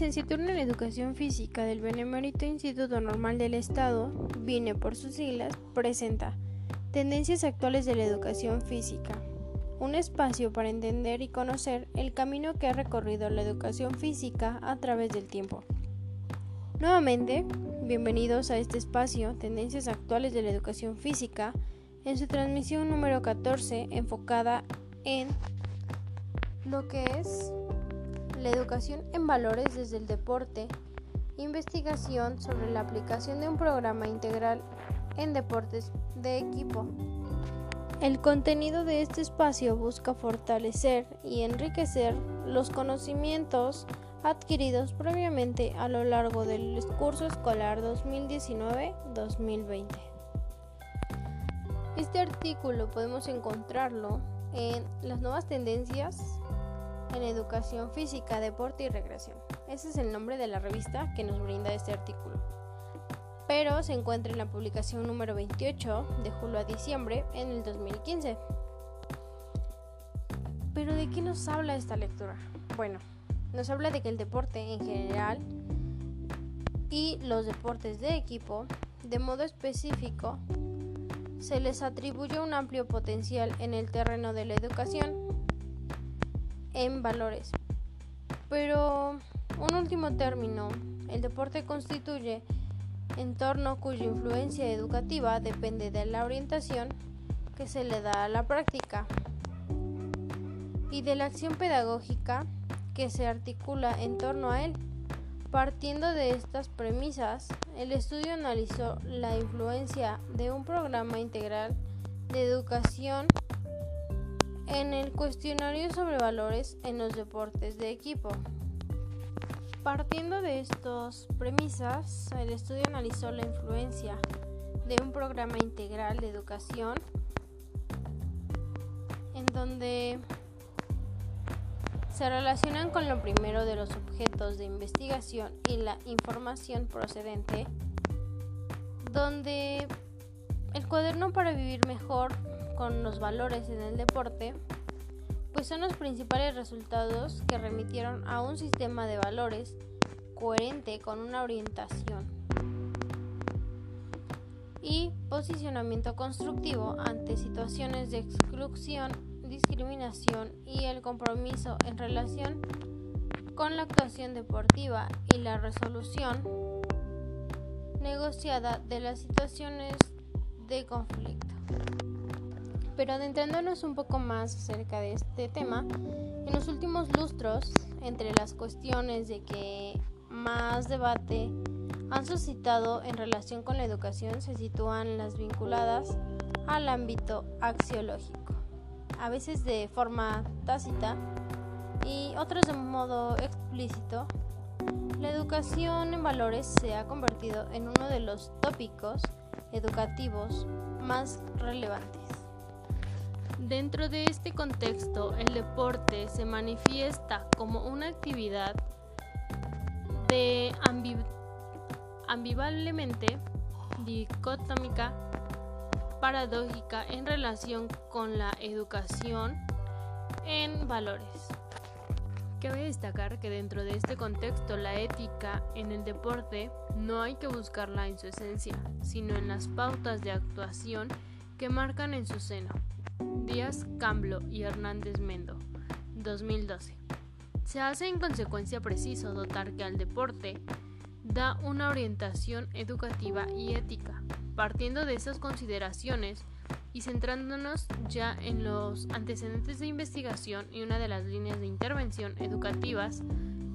licenciatura en Educación Física del Benemérito Instituto Normal del Estado, viene por sus siglas, presenta Tendencias actuales de la educación física, un espacio para entender y conocer el camino que ha recorrido la educación física a través del tiempo. Nuevamente, bienvenidos a este espacio Tendencias actuales de la educación física en su transmisión número 14 enfocada en lo que es la educación en valores desde el deporte, investigación sobre la aplicación de un programa integral en deportes de equipo. El contenido de este espacio busca fortalecer y enriquecer los conocimientos adquiridos previamente a lo largo del curso escolar 2019-2020. Este artículo podemos encontrarlo en las nuevas tendencias en educación física, deporte y recreación. Ese es el nombre de la revista que nos brinda este artículo. Pero se encuentra en la publicación número 28 de julio a diciembre en el 2015. Pero ¿de qué nos habla esta lectura? Bueno, nos habla de que el deporte en general y los deportes de equipo, de modo específico, se les atribuye un amplio potencial en el terreno de la educación en valores. Pero un último término, el deporte constituye entorno cuya influencia educativa depende de la orientación que se le da a la práctica y de la acción pedagógica que se articula en torno a él. Partiendo de estas premisas, el estudio analizó la influencia de un programa integral de educación en el cuestionario sobre valores en los deportes de equipo. Partiendo de estas premisas, el estudio analizó la influencia de un programa integral de educación en donde se relacionan con lo primero de los objetos de investigación y la información procedente, donde el cuaderno para vivir mejor con los valores en el deporte, pues son los principales resultados que remitieron a un sistema de valores coherente con una orientación y posicionamiento constructivo ante situaciones de exclusión, discriminación y el compromiso en relación con la actuación deportiva y la resolución negociada de las situaciones de conflicto. Pero adentrándonos un poco más acerca de este tema, en los últimos lustros, entre las cuestiones de que más debate han suscitado en relación con la educación se sitúan las vinculadas al ámbito axiológico, a veces de forma tácita y otras de modo explícito. La educación en valores se ha convertido en uno de los tópicos educativos más relevantes. Dentro de este contexto, el deporte se manifiesta como una actividad de ambivalemente dicotómica, paradójica en relación con la educación en valores. Cabe destacar que dentro de este contexto la ética en el deporte no hay que buscarla en su esencia, sino en las pautas de actuación que marcan en su seno. Díaz Camblo y Hernández Mendo, 2012. Se hace en consecuencia preciso dotar que al deporte da una orientación educativa y ética. Partiendo de esas consideraciones y centrándonos ya en los antecedentes de investigación y una de las líneas de intervención educativas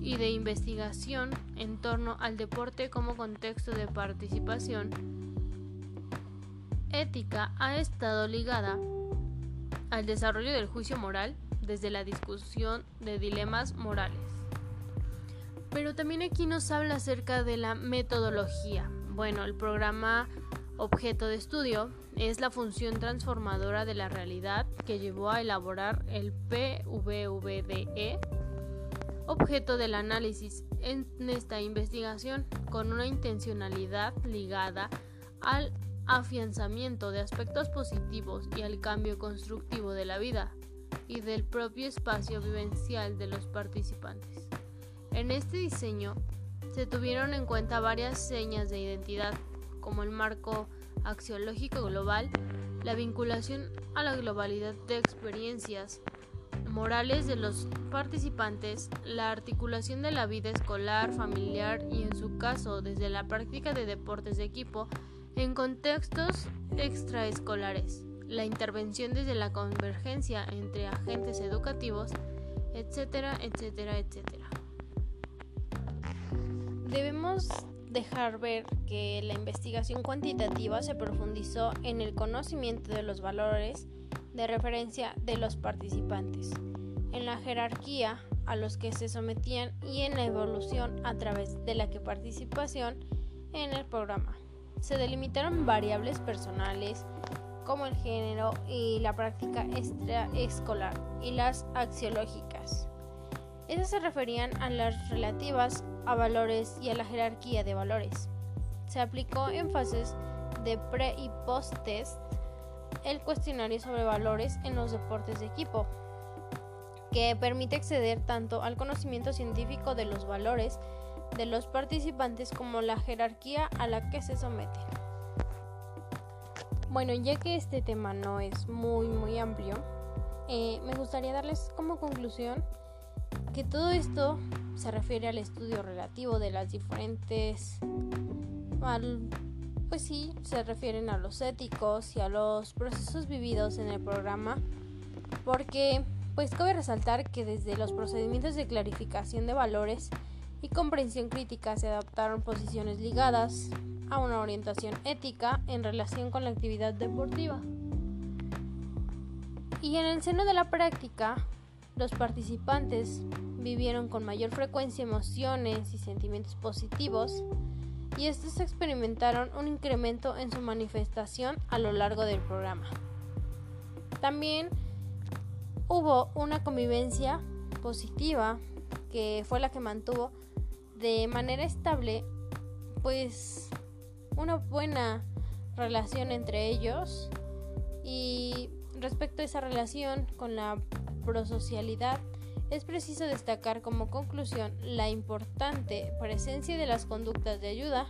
y de investigación en torno al deporte como contexto de participación, ética ha estado ligada al desarrollo del juicio moral desde la discusión de dilemas morales. Pero también aquí nos habla acerca de la metodología. Bueno, el programa objeto de estudio es la función transformadora de la realidad que llevó a elaborar el PVVDE, objeto del análisis en esta investigación, con una intencionalidad ligada al afianzamiento de aspectos positivos y al cambio constructivo de la vida y del propio espacio vivencial de los participantes. En este diseño se tuvieron en cuenta varias señas de identidad, como el marco axiológico global, la vinculación a la globalidad de experiencias morales de los participantes, la articulación de la vida escolar, familiar y en su caso desde la práctica de deportes de equipo en contextos extraescolares, la intervención desde la convergencia entre agentes educativos, etcétera, etcétera, etcétera. Debemos dejar ver que la investigación cuantitativa se profundizó en el conocimiento de los valores de referencia de los participantes, en la jerarquía a los que se sometían y en la evolución a través de la que participación en el programa. Se delimitaron variables personales como el género y la práctica extraescolar y las axiológicas. Esas se referían a las relativas a valores y a la jerarquía de valores. Se aplicó en fases de pre y post test el cuestionario sobre valores en los deportes de equipo, que permite acceder tanto al conocimiento científico de los valores de los participantes como la jerarquía a la que se someten. Bueno, ya que este tema no es muy muy amplio, eh, me gustaría darles como conclusión que todo esto se refiere al estudio relativo de las diferentes pues sí, se refieren a los éticos y a los procesos vividos en el programa, porque pues cabe resaltar que desde los procedimientos de clarificación de valores y comprensión crítica se adaptaron posiciones ligadas a una orientación ética en relación con la actividad deportiva. Y en el seno de la práctica, los participantes vivieron con mayor frecuencia emociones y sentimientos positivos y estos experimentaron un incremento en su manifestación a lo largo del programa. También hubo una convivencia positiva que fue la que mantuvo de manera estable pues una buena relación entre ellos. Y respecto a esa relación con la prosocialidad es preciso destacar como conclusión la importante presencia de las conductas de ayuda.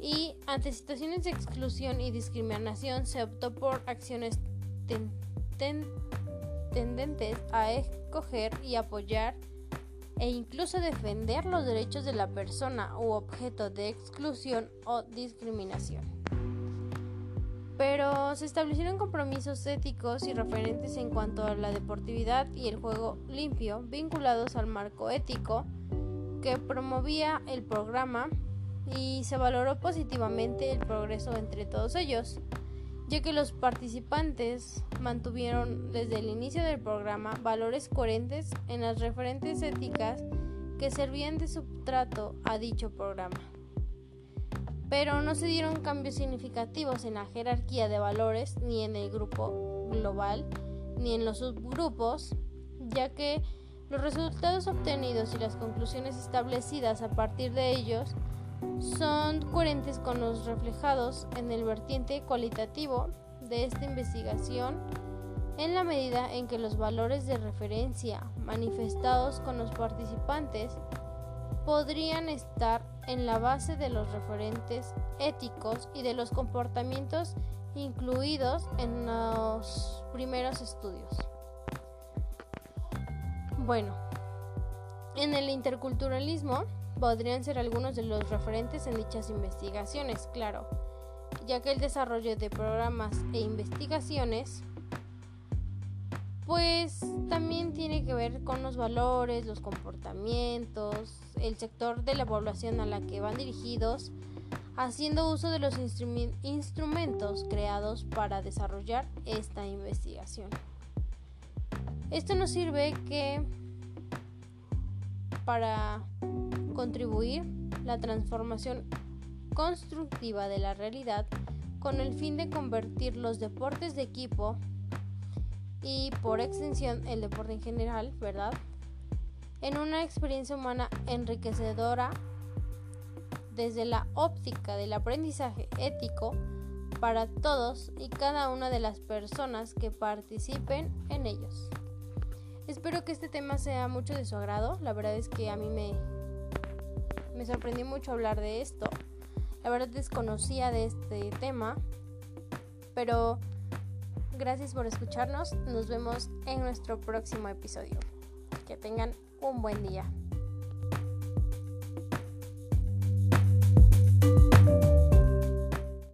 Y ante situaciones de exclusión y discriminación se optó por acciones tendentes a escoger y apoyar e incluso defender los derechos de la persona u objeto de exclusión o discriminación. Pero se establecieron compromisos éticos y referentes en cuanto a la deportividad y el juego limpio vinculados al marco ético que promovía el programa y se valoró positivamente el progreso entre todos ellos, ya que los participantes mantuvieron desde el inicio del programa valores coherentes en las referentes éticas que servían de substrato a dicho programa. Pero no se dieron cambios significativos en la jerarquía de valores ni en el grupo global ni en los subgrupos, ya que los resultados obtenidos y las conclusiones establecidas a partir de ellos son coherentes con los reflejados en el vertiente cualitativo de esta investigación en la medida en que los valores de referencia manifestados con los participantes podrían estar en la base de los referentes éticos y de los comportamientos incluidos en los primeros estudios. Bueno, en el interculturalismo podrían ser algunos de los referentes en dichas investigaciones, claro, ya que el desarrollo de programas e investigaciones pues también tiene que ver con los valores, los comportamientos, el sector de la población a la que van dirigidos, haciendo uso de los instrumentos creados para desarrollar esta investigación. Esto nos sirve que para contribuir la transformación constructiva de la realidad con el fin de convertir los deportes de equipo y por extensión el deporte en general, ¿verdad? En una experiencia humana enriquecedora desde la óptica del aprendizaje ético para todos y cada una de las personas que participen en ellos. Espero que este tema sea mucho de su agrado. La verdad es que a mí me, me sorprendió mucho hablar de esto. La verdad desconocía de este tema. Pero gracias por escucharnos. Nos vemos en nuestro próximo episodio. Que tengan un buen día.